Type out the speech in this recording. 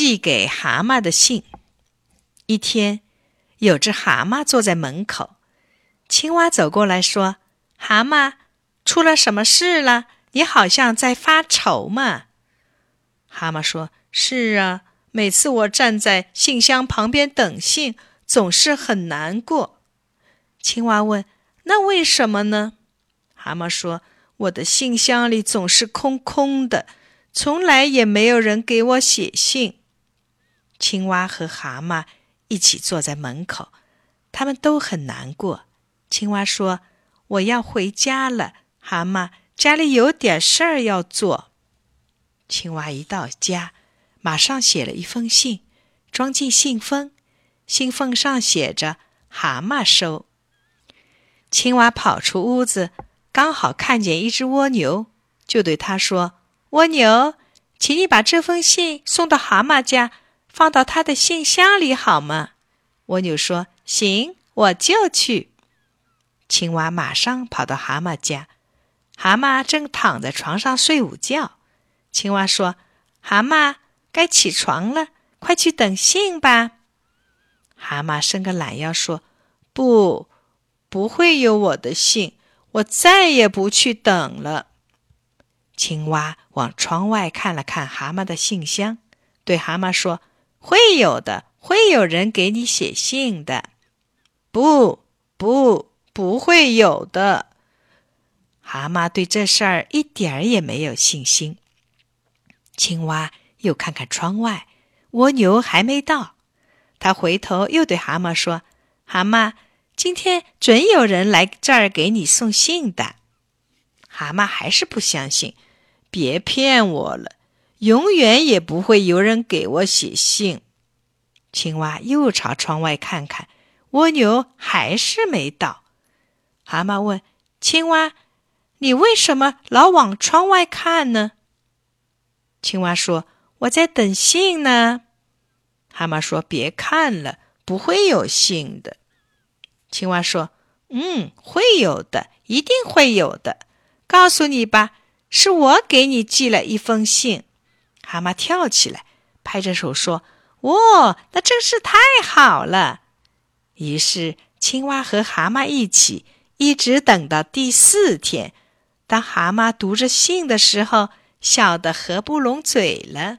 寄给蛤蟆的信。一天，有只蛤蟆坐在门口，青蛙走过来说：“蛤蟆，出了什么事了？你好像在发愁嘛。”蛤蟆说：“是啊，每次我站在信箱旁边等信，总是很难过。”青蛙问：“那为什么呢？”蛤蟆说：“我的信箱里总是空空的，从来也没有人给我写信。”青蛙和蛤蟆一起坐在门口，他们都很难过。青蛙说：“我要回家了。”蛤蟆：“家里有点事儿要做。”青蛙一到家，马上写了一封信，装进信封，信封上写着“蛤蟆收”。青蛙跑出屋子，刚好看见一只蜗牛，就对他说：“蜗牛，请你把这封信送到蛤蟆家，放到他的信箱里好吗？”蜗牛说：“行，我就去。”青蛙马上跑到蛤蟆家，蛤蟆正躺在床上睡午觉。青蛙说：“蛤蟆，该起床了，快去等信吧。”蛤蟆伸个懒腰说：“不。”不会有我的信，我再也不去等了。青蛙往窗外看了看蛤蟆的信箱，对蛤蟆说：“会有的，会有人给你写信的。”“不，不，不会有的。”蛤蟆对这事儿一点儿也没有信心。青蛙又看看窗外，蜗牛还没到，他回头又对蛤蟆说：“蛤蟆。”今天准有人来这儿给你送信的，蛤蟆还是不相信，别骗我了，永远也不会有人给我写信。青蛙又朝窗外看看，蜗牛还是没到。蛤蟆问青蛙：“你为什么老往窗外看呢？”青蛙说：“我在等信呢。”蛤蟆说：“别看了，不会有信的。”青蛙说：“嗯，会有的，一定会有的。告诉你吧，是我给你寄了一封信。”蛤蟆跳起来，拍着手说：“哇，那真是太好了！”于是，青蛙和蛤蟆一起，一直等到第四天。当蛤蟆读着信的时候，笑得合不拢嘴了。